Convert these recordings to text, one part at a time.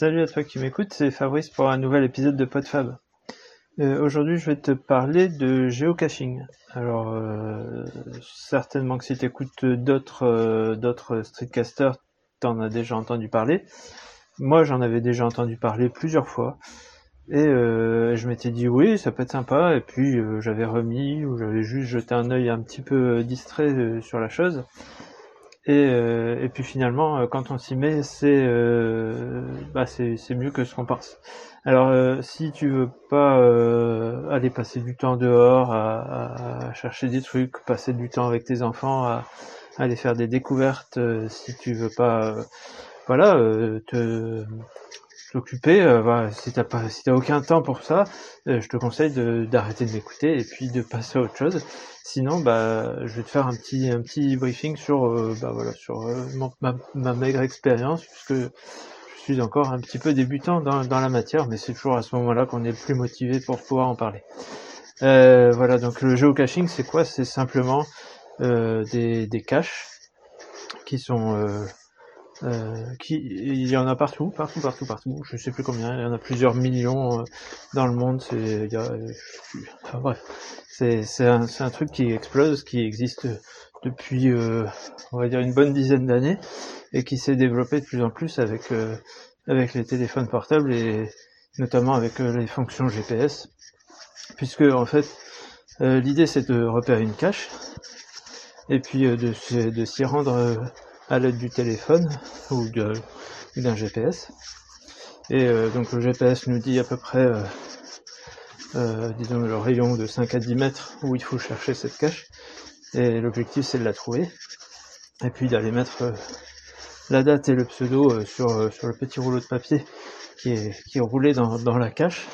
Salut à toi qui m'écoute, c'est Fabrice pour un nouvel épisode de PodFab. Euh, Aujourd'hui, je vais te parler de géocaching. Alors, euh, certainement que si tu écoutes d'autres euh, d'autres streetcasters, t'en as déjà entendu parler. Moi, j'en avais déjà entendu parler plusieurs fois. Et je m'étais dit oui, ça peut être sympa. Et puis j'avais remis ou j'avais juste jeté un œil un petit peu distrait sur la chose. Et, euh, et puis finalement, euh, quand on s'y met, c'est euh, bah, c'est mieux que ce qu'on pense. Alors, euh, si tu veux pas euh, aller passer du temps dehors à, à- chercher des trucs, passer du temps avec tes enfants, à, à aller faire des découvertes, euh, si tu veux pas, voilà, te t'occuper, euh, si t'as pas, si t'as aucun temps pour ça, euh, je te conseille d'arrêter de m'écouter et puis de passer à autre chose. Sinon, bah, je vais te faire un petit un petit briefing sur, euh, bah voilà, sur euh, mon- ma, ma maigre expérience puisque je suis encore un petit peu débutant dans, dans la matière, mais c'est toujours à ce moment-là qu'on est le plus motivé pour pouvoir en parler. Euh, voilà, donc le géocaching, c'est quoi? C'est simplement des, des caches qui sont... euh, qui, il y en a partout, partout, partout, partout. Je sais plus combien. Il y en a plusieurs millions euh, dans le monde. C'est, il y a, euh. Enfin, bref, c'est c'est un, truc qui explose, qui existe depuis, on va dire une bonne dizaine d'années, et qui s'est développé de plus en plus avec avec les téléphones portables et notamment avec les fonctions GPS, puisque en fait l'idée c'est de repérer une cache et puis de, s'y- rendre à l'aide du téléphone ou d'un GPS. Et euh, donc le GPS nous dit à peu près, euh, euh, disons, le rayon de 5 à 10 mètres où il faut chercher cette cache. Et l'objectif c'est de la trouver. Et puis d'aller mettre la date et le pseudo sur, sur le petit rouleau de papier qui est, qui est roulé dans, dans la cache.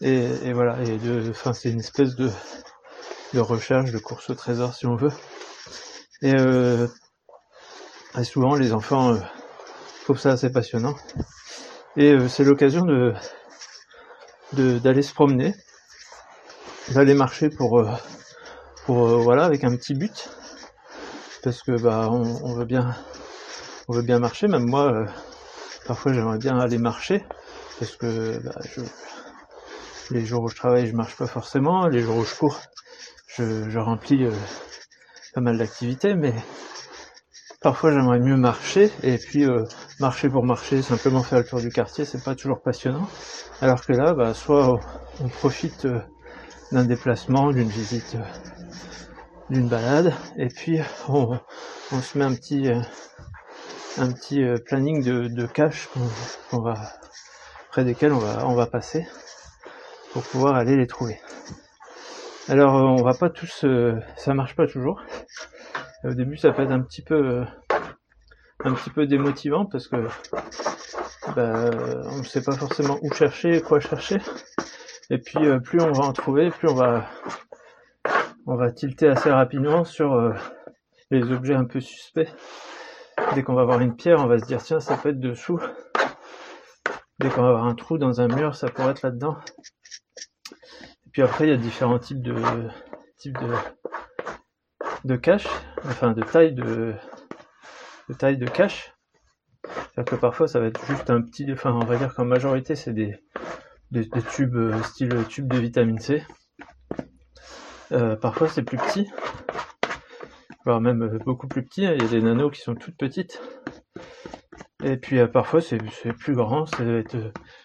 Et, voilà, et de, c'est une espèce de, de recherche, de course au trésor si on veut. Et, et souvent les enfants euh, trouvent ça assez passionnant. Et euh, c'est l'occasion de d'aller se promener, d'aller marcher pour euh, pour euh, voilà avec un petit but, parce que bah on, on veut bien on veut bien marcher. Même moi, parfois j'aimerais bien aller marcher, parce que bah, les jours où je travaille, je marche pas forcément. Les jours où je cours, je, je remplis euh, pas mal d'activités, mais parfois j'aimerais mieux marcher. Et puis euh, marcher pour marcher, simplement faire le tour du quartier, c'est pas toujours passionnant. Alors que là, bah, soit on profite euh, d'un déplacement, d'une visite, euh, d'une balade, et puis on, on se met un petit euh, un petit planning de, de caches qu'on va près desquels on va on va passer pour pouvoir aller les trouver. Alors on va pas tous, ça marche pas toujours. Au début ça peut être un petit peu euh, un petit peu démotivant parce que bah, on ne sait pas forcément où chercher, quoi chercher. Et puis euh, plus on va en trouver, plus on va on va tilter assez rapidement sur euh, les objets un peu suspects. Dès qu'on va voir une pierre, on va se dire tiens ça peut être dessous. Dès qu'on va avoir un trou dans un mur, ça pourrait être là-dedans. Et puis après il y a différents types de types de de cache, enfin de taille de de taille de cache. C'est-à-dire que parfois ça va être juste un petit, enfin on va dire qu'en majorité c'est des, des, tubes euh, style tube de vitamine C. Euh, parfois c'est plus petit, voire même euh, beaucoup plus petit. Il y a des nanos qui sont toutes petites. Et puis euh, parfois c'est plus grand, ça va être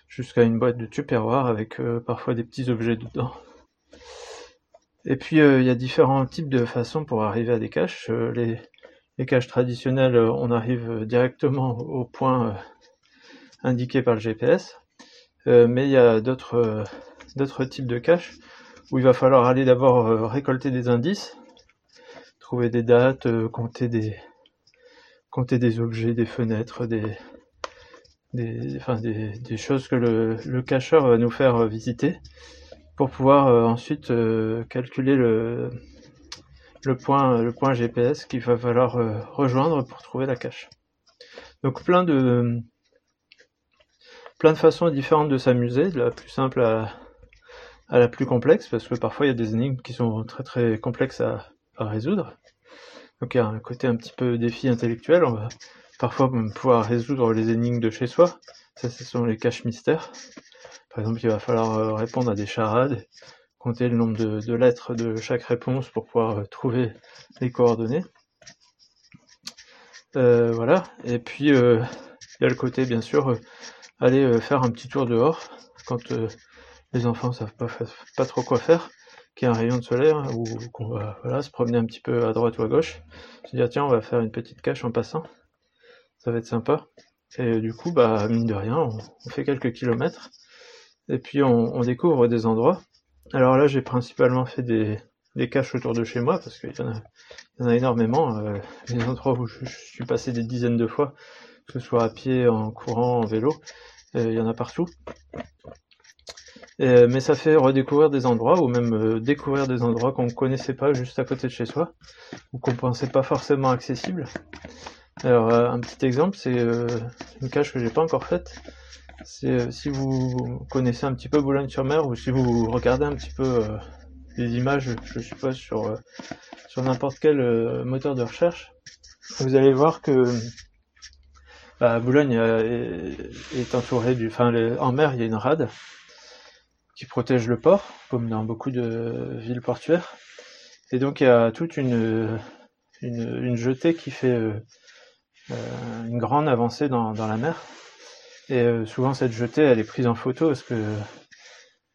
jusqu'à une boîte de tupperware avec parfois des petits objets dedans. Et puis euh, il y a différents types de façons pour arriver à des caches. Euh, les, caches traditionnelles, euh, on arrive directement au point indiqué par le GPS. Mais il y a d'autres types de caches où il va falloir aller d'abord récolter des indices, trouver des dates, compter des objets, des fenêtres, des choses que le, cacheur va nous faire visiter pour pouvoir euh, ensuite euh, calculer le, point point GPS qu'il va falloir euh, rejoindre pour trouver la cache. Donc plein de façons différentes de s'amuser, de la plus simple à, à la plus complexe, parce que parfois il y a des énigmes qui sont très très complexes à, à résoudre. Donc il y a un côté un petit peu défi intellectuel, on va parfois pouvoir résoudre les énigmes de chez soi, Ça, ce sont les caches mystères. Par exemple, il va falloir répondre à des charades, compter le nombre de, lettres de chaque réponse pour pouvoir trouver les coordonnées. voilà. Et puis, il y a le côté, bien sûr, aller faire un petit tour dehors quand les enfants savent pas, trop quoi faire qui est un rayon de soleil hein, ou qu'on va voilà, se promener un petit peu à droite ou à gauche, se dire tiens on va faire une petite cache en passant, ça va être sympa. Et du coup bah mine de rien on, fait quelques kilomètres et puis on, découvre des endroits. Alors là j'ai principalement fait des, des caches autour de chez moi parce qu'il y, en a énormément. Euh, les endroits où je, suis passé des dizaines de fois, que ce soit à pied, en courant, en vélo, euh, il y en a partout. Euh, mais ça fait redécouvrir des endroits ou même euh, découvrir des endroits qu'on ne connaissait pas juste à côté de chez soi ou qu'on pensait pas forcément accessibles. Alors euh, un petit exemple, c'est une cache que j'ai pas encore faite. C'est si vous connaissez un petit peu Boulogne-sur-Mer ou si vous regardez un petit peu les images, je suppose sur sur n'importe quel moteur de recherche, vous allez voir que bah, Boulogne est, entouré du, enfin en mer il y a une rade qui protège le port, comme dans beaucoup de villes portuaires. Et donc il y a toute une, une, jetée qui fait euh, euh, une grande avancée dans, la mer. Et euh, souvent cette jetée, elle est prise en photo parce que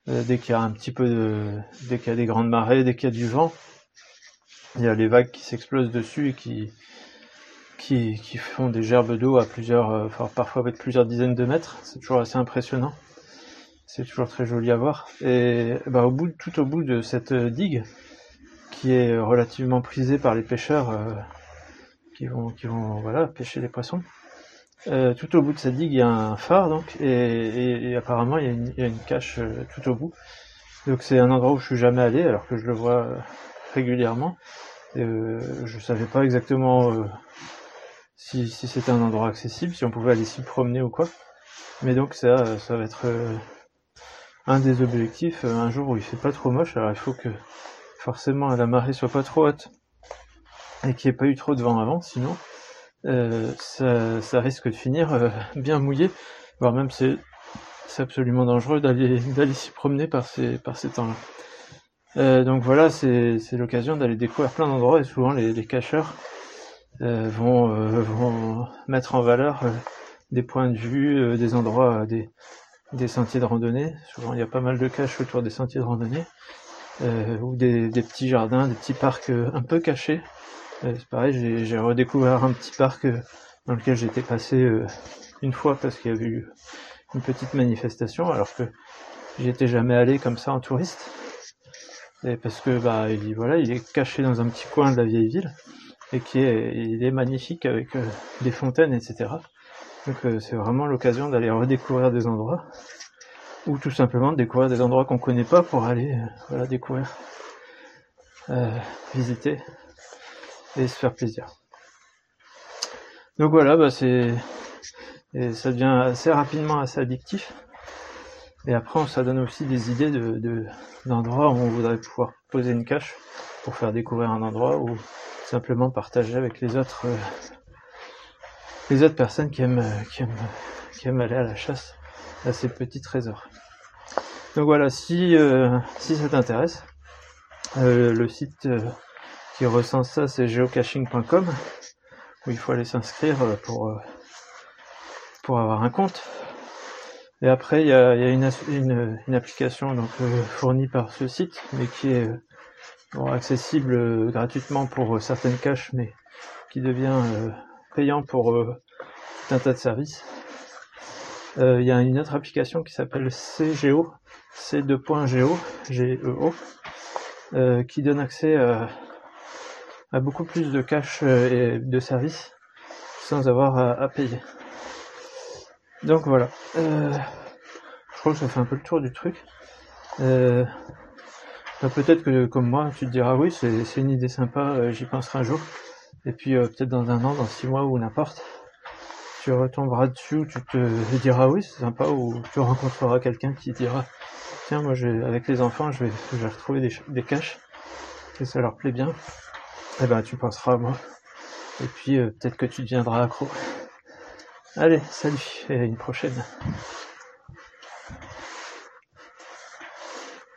dès qu'il y a un petit peu de, dès qu'il y a des grandes marées, dès qu'il y a du vent, il y a les vagues qui s'explosent dessus et qui, qui, font des gerbes d'eau à plusieurs, parfois avec plusieurs dizaines de mètres. C'est toujours assez impressionnant c'est toujours très joli à voir. Et bah, au bout, tout au bout de cette digue, qui est relativement prisée par les pêcheurs euh, qui vont, qui vont voilà, pêcher les poissons, euh, tout au bout de cette digue, il y a un phare, donc, et, apparemment, il y, a une, y, a une, cache euh, tout au bout. Donc c'est un endroit où je suis jamais allé, alors que je le vois régulièrement. je savais pas exactement si, si c'était un endroit accessible, si on pouvait aller s'y promener ou quoi. Mais donc ça, ça va être un des objectifs, euh, un jour où il fait pas trop moche, alors il faut que forcément la marée soit pas trop haute et qu'il n'y ait pas eu trop de vent avant, sinon euh, ça, risque de finir euh, bien mouillé, voire même c'est absolument dangereux d'aller s'y promener par ces par ces temps-là. donc voilà, c'est l'occasion d'aller découvrir plein d'endroits et souvent les, les cacheurs vont vont mettre en valeur des points de vue, des endroits, des des sentiers de randonnée. Souvent, il y a pas mal de caches autour des sentiers de randonnée. Euh, ou des, petits jardins, des petits parcs euh, un peu cachés. Euh, c'est pareil, j'ai redécouvert un petit parc dans lequel j'étais passé une fois parce qu'il y avait eu une petite manifestation, alors que j'y étais jamais allé comme ça en touriste. Et parce que bah il, voilà, il est caché dans un petit coin de la vieille ville et qui est, il est magnifique avec des fontaines, etc. Donc euh, c'est vraiment l'occasion d'aller redécouvrir des endroits ou tout simplement découvrir des endroits qu'on connaît pas pour aller euh, voilà découvrir, euh, visiter et se faire plaisir. Donc voilà, bah c'est et ça devient assez rapidement assez addictif. Et après, ça donne aussi des idées de d'endroits où on voudrait pouvoir poser une cache pour faire découvrir un endroit ou simplement partager avec les autres les autres personnes qui aiment, qui aiment, qui aiment aller à la chasse à ces petits trésors. Donc voilà, si, euh, si ça t'intéresse, euh, le site euh, qui recense ça c'est geocaching.com où il faut aller s'inscrire pour, pour avoir un compte. Et après il y a, y a une, une, une, application donc fournie par ce site mais qui est accessible gratuitement pour certaines caches mais qui devient payant pour euh, tout un tas de services. Euh, il y a une autre application qui s'appelle CGO, C2.geo, G-E-O, euh, qui donne accès à, beaucoup plus de cash et de services sans avoir à, payer. Donc voilà. je crois que ça fait un peu le tour du truc. Bah, peut-être que comme moi, tu te diras oui, c'est une idée sympa, j'y penserai un jour. Et puis euh, peut-être dans un an, dans six mois ou n'importe, tu retomberas dessus, tu te diras oui c'est sympa, ou tu rencontreras quelqu'un qui dira tiens moi je, avec les enfants je vais, je vais retrouver des, des caches et ça leur plaît bien. Eh ben tu penseras à moi. Et puis euh, peut-être que tu deviendras accro. Allez, salut, et à une prochaine.